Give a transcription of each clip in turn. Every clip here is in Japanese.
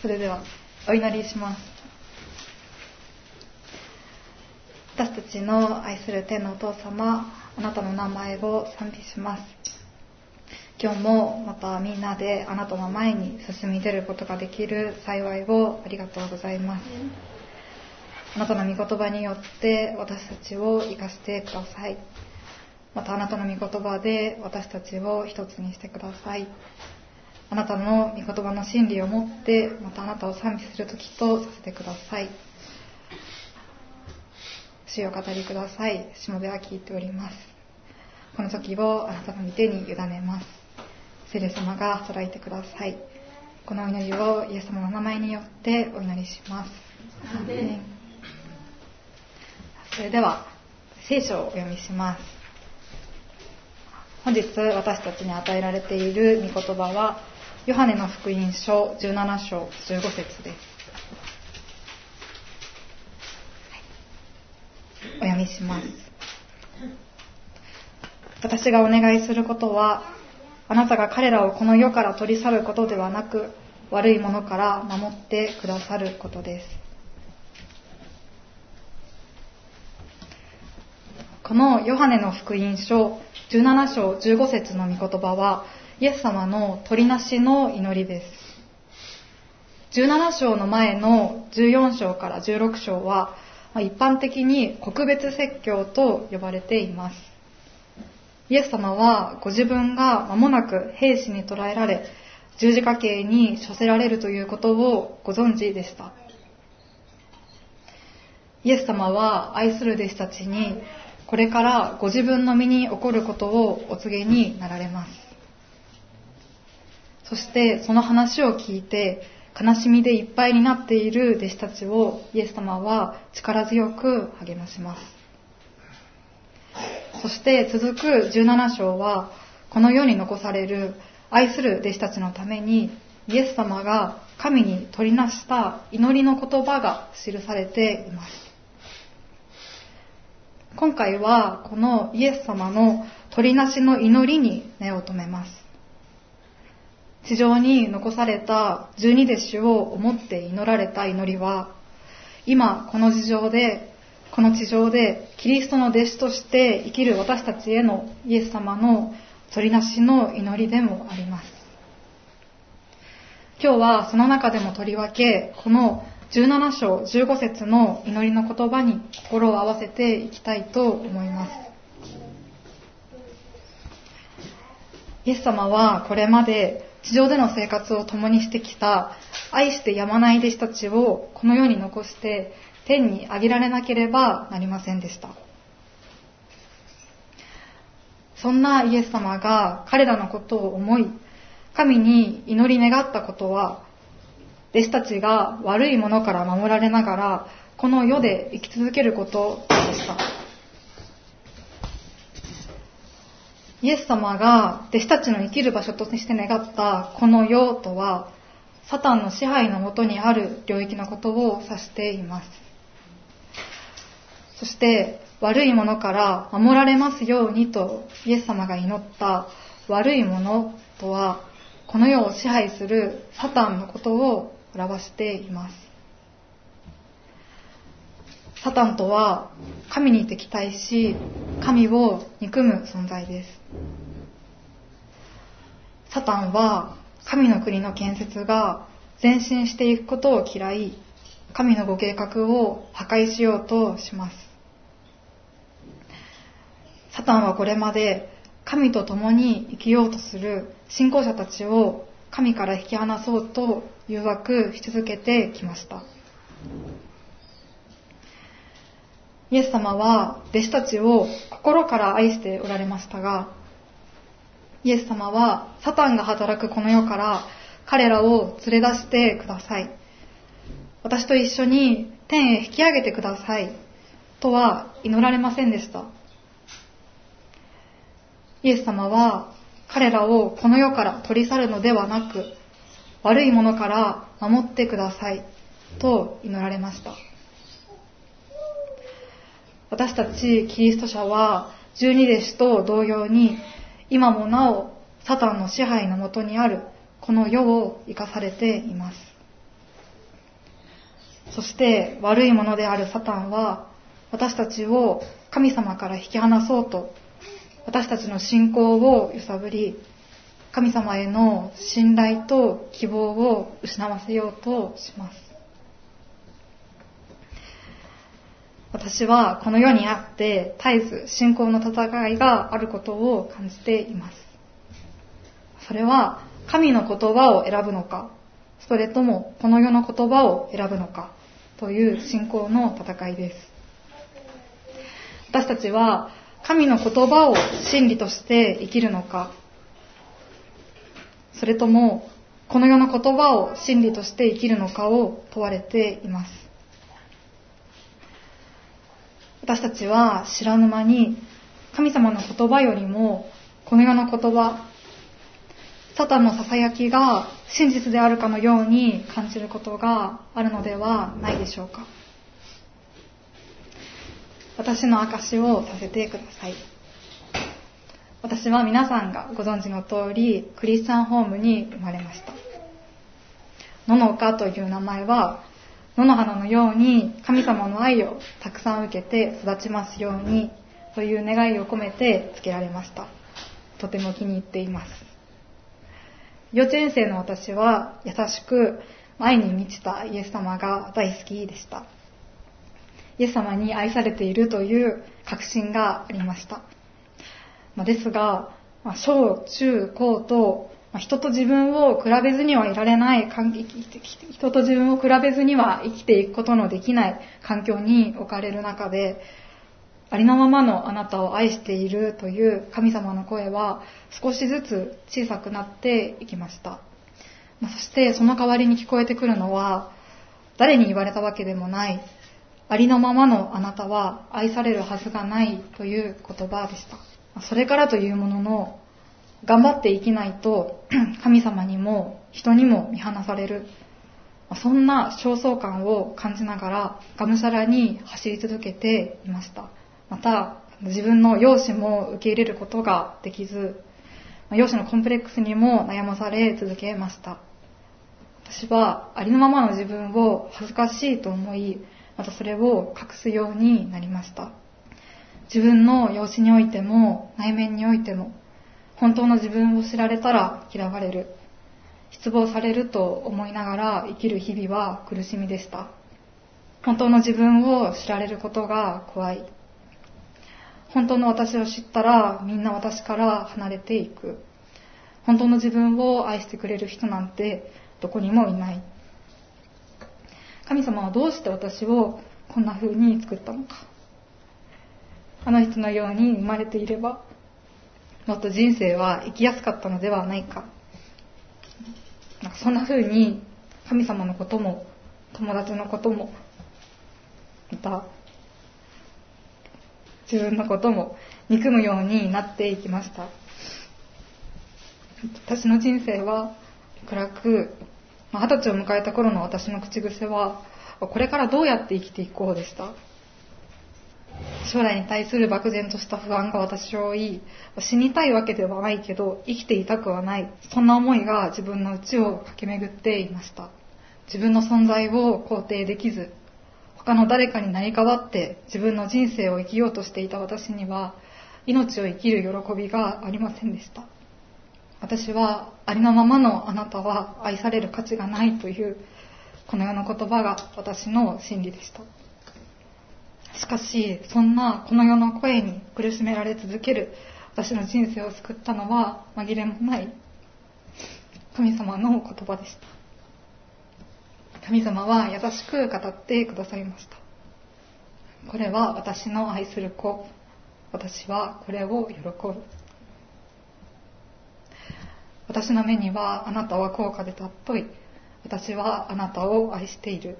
それではお祈りします。私たちの愛する天のお父様あなたの名前を賛美します。今日もまたみんなであなたの前に進み出ることができる幸いをありがとうございます。あなたの御言葉によって私たちを生かしてください。またあなたの御言葉で私たちを一つにしてください。あなたの御言葉の真理を持ってまたあなたを賛美する時とさせてください。主を語りください。しもべは聞いております。この時をあなたの御手に委ねます。聖霊様が働いてください。このお祈りをイエス様の名前によってお祈りします。それでは聖書をお読みします。本日私たちに与えられている御言葉はヨハネの福音書17章15節です。お読みします。私がお願いすることは、あなたが彼らをこの世から取り去ることではなく、悪いものから守ってくださることです。このヨハネの福音書17章15節の御言葉は、イエス様の取りなしの祈りです。17章の前の14章から16章は、一般的に国別説教と呼ばれています。イエス様はご自分が間もなく兵士に捕らえられ、十字架刑に処せられるということをご存知でした。イエス様は愛する弟子たちに、これからご自分の身に起こることをお告げになられます。そしてその話を聞いて悲しみでいっぱいになっている弟子たちをイエス様は力強く励まします。そして続く17章はこの世に残される愛する弟子たちのためにイエス様が神に取りなした祈りの言葉が記されています。今回はこのイエス様の取りなしの祈りに目を留めます。地上に残された十二弟子を思って祈られた祈りは、今この地上で、この地上でキリストの弟子として生きる私たちへのイエス様の取りなしの祈りでもあります。今日はその中でもとりわけ、この17章15節の祈りの言葉に心を合わせていきたいと思います。イエス様はこれまで地上での生活を共にしてきた愛してやまない弟子たちをこの世に残して天に上げられなければなりませんでした。そんなイエス様が彼らのことを思い、神に祈り願ったことは、弟子たちが悪いものから守られながら、この世で生き続けることでした。イエス様が弟子たちの生きる場所として願ったこの世とは、サタンの支配のもとにある領域のことを指しています。そして、悪いものから守られますようにとイエス様が祈った悪いものとは、この世を支配するサタンのことを表しています。サタンとは神に敵対し、神を憎む存在です。サタンは神の国の建設が前進していくことを嫌い、神のご計画を破壊しようとします。サタンはこれまで神と共に生きようとする信仰者たちを神から引き離そうと誘惑し続けてきました。イエス様は弟子たちを心から愛しておられましたが、イエス様はサタンが働くこの世から彼らを連れ出してください。私と一緒に天へ引き上げてください。とは祈られませんでした。イエス様は彼らをこの世から取り去るのではなく、悪いものから守ってください。と祈られました。私たちキリスト者は十二弟子と同様に今もなおサタンの支配のもとにあるこの世を生かされています。そして悪いものであるサタンは私たちを神様から引き離そうと私たちの信仰を揺さぶり神様への信頼と希望を失わせようとします私はこの世にあって絶えず信仰の戦いがあることを感じています。それは神の言葉を選ぶのかそれともこの世の言葉を選ぶのかという信仰の戦いです。私たちは神の言葉を真理として生きるのかそれともこの世の言葉を真理として生きるのかを問われています。私たちは知らぬ間に神様の言葉よりもこの世の言葉サタンの囁きが真実であるかのように感じることがあるのではないでしょうか。私の証しをさせてください。私は皆さんがご存知の通りクリスチャンホームに生まれました。ののかという名前は野の花のように神様の愛をたくさん受けて育ちますようにという願いを込めて付けられました。とても気に入っています。幼稚園生の私は優しく愛に満ちたイエス様が大好きでした。イエス様に愛されているという確信がありました。ですが小中高と人と自分を比べずにはいられない、人と自分を比べずには生きていくことのできない環境に置かれる中で、ありのままのあなたを愛しているという神様の声は少しずつ小さくなっていきました。そしてその代わりに聞こえてくるのは、誰に言われたわけでもない、ありのままのあなたは愛されるはずがないという言葉でした。それからというものの、頑張って生きないと 神様にも人にも見放される。そんな焦燥感を感じながらがむしゃらに走り続けていました。また、自分の容姿も受け入れることができず、容姿のコンプレックスにも悩まされ続けました。私はありのままの自分を恥ずかしいと思い、またそれを隠すようになりました。自分の容姿においても内面においても本当の自分を知られたら嫌われる。失望されると思いながら生きる日々は苦しみでした。本当の自分を知られることが怖い。本当の私を知ったらみんな私から離れていく。本当の自分を愛してくれる人なんてどこにもいない。神様はどうして私をこんな風に作ったのか。あの人のように生まれていればもっと人生は生きやすかったのではないか。なんかそんな風に神様のことも友達のこともまた自分のことも憎むようになっていきました。私の人生は暗く、二十歳を迎えた頃の私の口癖は、これからどうやって生きていこうでした？将来に対する漠然とした不安が私を追い、死にたいわけではないけど、生きていたくはない。そんな思いが自分の内を駆け巡っていました。自分の存在を肯定できず、他の誰かに成り代わって自分の人生を生きようとしていた私には、命を生きる喜びがありませんでした。私はありのままのあなたは愛される価値がないというこの世の言葉が私の真理でした。しかし、そんなこの世の声に苦しめられ続ける私の人生を救ったのは紛れもない神様の言葉でした。神様は優しく語ってくださいました。これは私の愛する子。私はこれを喜ぶ。私の目にはあなたは高価で尊い。私はあなたを愛している。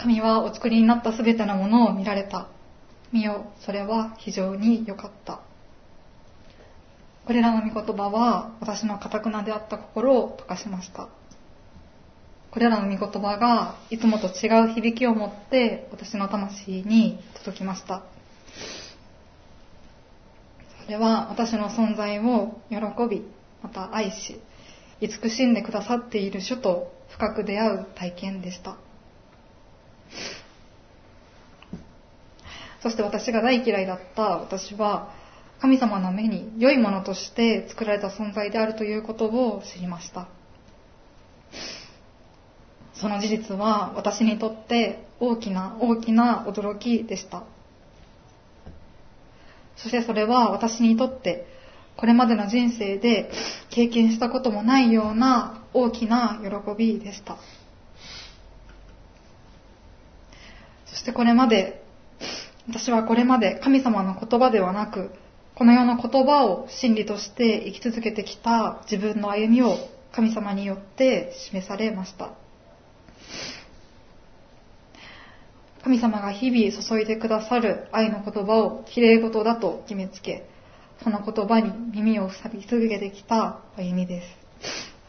神はお作りになったすべてのものを見られた。見よ、それは非常に良かった。これらの御言葉は私の堅くなであった心を溶かしました。これらの御言葉がいつもと違う響きを持って私の魂に届きました。それは私の存在を喜び、また愛し、慈しんでくださっている主と深く出会う体験でした。そして私が大嫌いだった私は神様の目に良いものとして作られた存在であるということを知りました。その事実は私にとって大きな大きな驚きでした。そしてそれは私にとってこれまでの人生で経験したこともないような大きな喜びでした。そしてこれまで、私はこれまで神様の言葉ではなく、この世の言葉を真理として生き続けてきた自分の歩みを神様によって示されました。神様が日々注いでくださる愛の言葉を綺麗事だと決めつけ、その言葉に耳を塞ぎ続けてきた歩みです。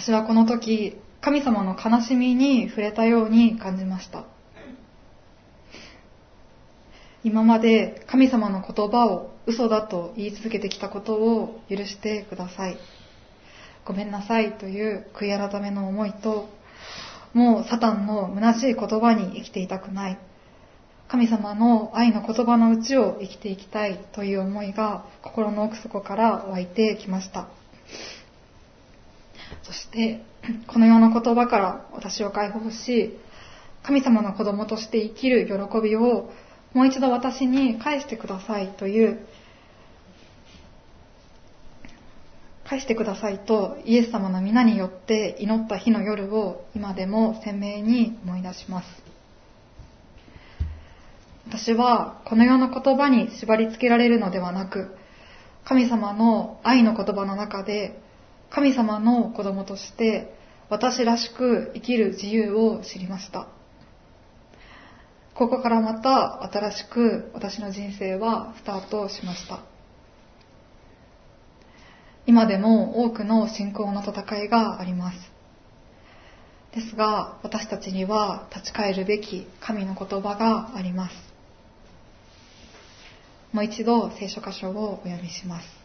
私はこの時、神様の悲しみに触れたように感じました。今まで神様の言葉を嘘だと言い続けてきたことを許してください。ごめんなさいという悔い改めの思いと、もうサタンの虚しい言葉に生きていたくない。神様の愛の言葉のうちを生きていきたいという思いが心の奥底から湧いてきました。そして、この世の言葉から私を解放し、神様の子供として生きる喜びをもう一度私に返してくださいという返してくださいとイエス様の皆によって祈った日の夜を今でも鮮明に思い出します。私はこの世の言葉に縛り付けられるのではなく、神様の愛の言葉の中で、神様の子供として私らしく生きる自由を知りました。ここからまた新しく私の人生はスタートしました。今でも多くの信仰の戦いがあります。ですが、私たちには立ち返るべき神の言葉があります。もう一度聖書箇所をお読みします。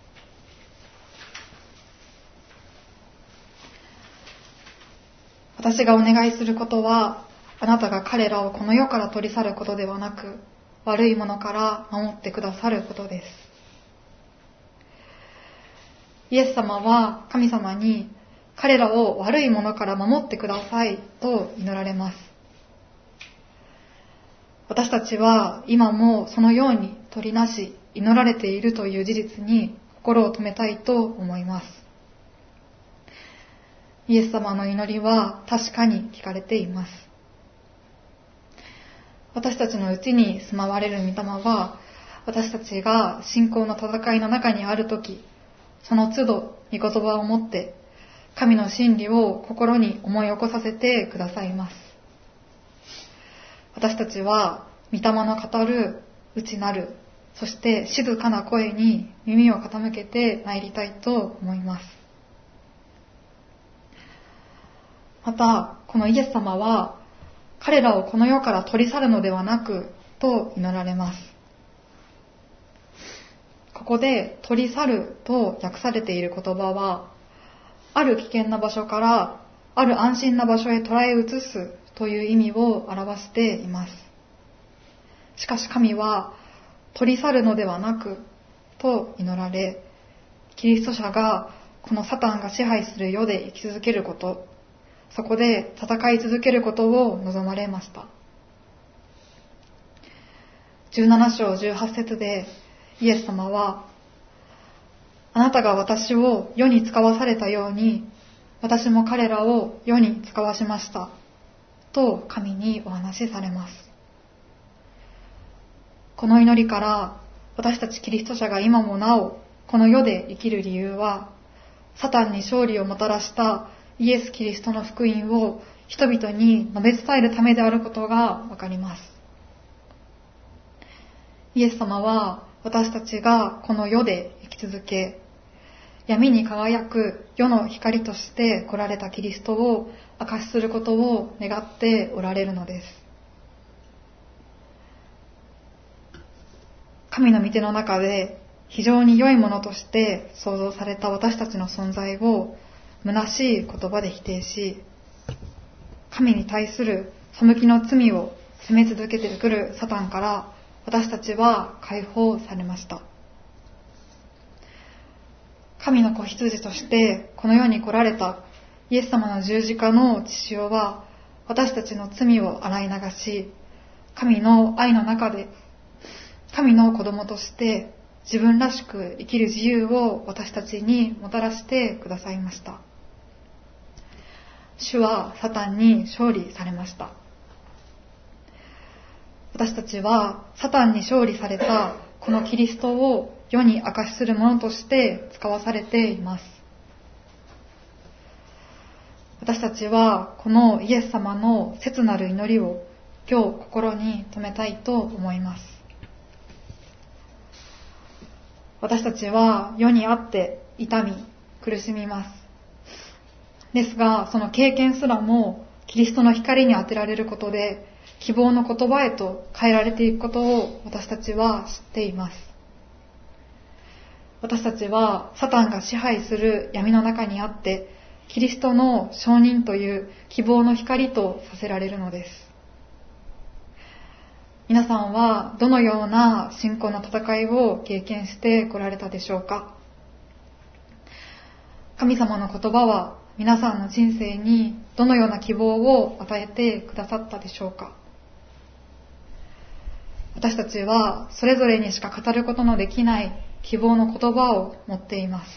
私がお願いすることは、あなたが彼らをこの世から取り去ることではなく、悪いものから守ってくださることです。イエス様は神様に彼らを悪いものから守ってくださいと祈られます。私たちは今もそのように取りなし祈られているという事実に心を止めたいと思います。イエス様の祈りは確かに聞かれています。私たちのうちに住まわれる御霊は、私たちが信仰の戦いの中にあるとき、その都度、御言葉を持って、神の真理を心に思い起こさせてくださいます。私たちは、御霊の語る内なる、そして静かな声に耳を傾けて参りたいと思います。また、このイエス様は、彼らをこの世から取り去るのではなく、と祈られます。ここで取り去ると訳されている言葉は、ある危険な場所からある安心な場所へ捉え移すという意味を表しています。しかし神は取り去るのではなくと祈られ、キリスト者がこのサタンが支配する世で生き続けること、そこで戦い続けることを望まれました。17章18節でイエス様は、あなたが私を世に使わされたように、私も彼らを世に使わしました。と神にお話しされます。この祈りから私たちキリスト者が今もなおこの世で生きる理由は、サタンに勝利をもたらしたイエス・キリストの福音を人々に述べ伝えるためであることがわかります。イエス様は私たちがこの世で生き続け、闇に輝く世の光として来られたキリストを証しすることを願っておられるのです。神の御手の中で非常に良いものとして創造された私たちの存在を虚しい言葉で否定し、神に対する背きの罪を責め続けてくるサタンから私たちは解放されました。神の子羊としてこの世に来られたイエス様の十字架の血潮は私たちの罪を洗い流し、神の愛の中で神の子供として自分らしく生きる自由を私たちにもたらしてくださいました。主はサタンに勝利されました。私たちはサタンに勝利されたこのキリストを世に明かしするものとして使わされています。私たちはこのイエス様の切なる祈りを今日心に留めたいと思います。私たちは世にあって痛み、苦しみます。ですが、その経験すらもキリストの光に当てられることで希望の言葉へと変えられていくことを私たちは知っています。私たちはサタンが支配する闇の中にあって、キリストの承認という希望の光とさせられるのです。皆さんはどのような信仰の戦いを経験してこられたでしょうか？神様の言葉は皆さんの人生にどのような希望を与えてくださったでしょうか？私たちはそれぞれにしか語ることのできない希望の言葉を持っています。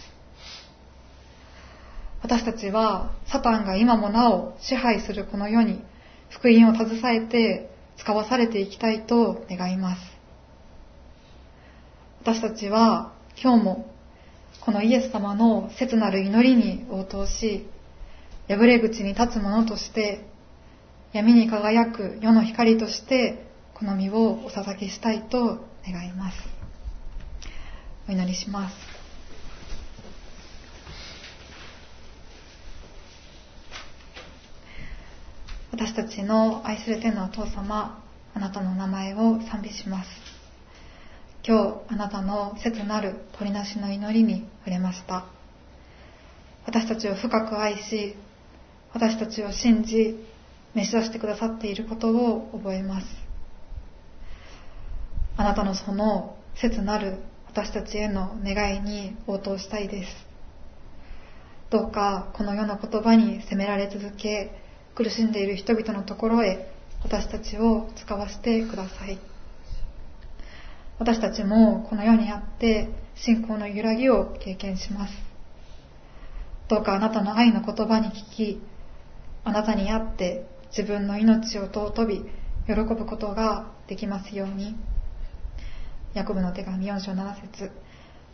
私たちはサタンが今もなお支配するこの世に福音を携えて使わされていきたいと願います。私たちは今日もこのイエス様の切なる祈りに応答し、破れ口に立つ者として、闇に輝く世の光としてこの身をお捧げしたいと願います。お祈りします。私たちの愛する天のお父様、あなたの名前を賛美します。今日、あなたの切なる取りなしの祈りに触れました。私たちを深く愛し、私たちを信じ、召し出してくださっていることを覚えます。あなたのその切なる私たちへの願いに応答したいです。どうかこの世の言葉に責められ続け、苦しんでいる人々のところへ私たちを使わせてください。私たちもこの世にあって信仰の揺らぎを経験します。どうかあなたの愛の言葉に聞き、あなたにあって自分の命を尊び、喜ぶことができますように。ヤコブの手紙4章7節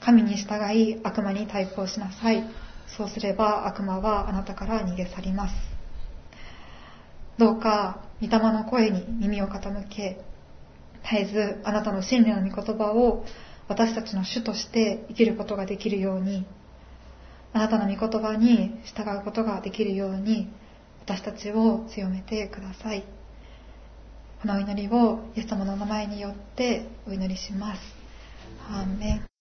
神に従い悪魔に対抗しなさい。そうすれば悪魔はあなたから逃げ去ります。どうか、御霊の声に耳を傾け、絶えずあなたの真理の御言葉を私たちの主として生きることができるように、あなたの御言葉に従うことができるように、私たちを強めてください。このお祈りをイエス様の名前によってお祈りします。アーメン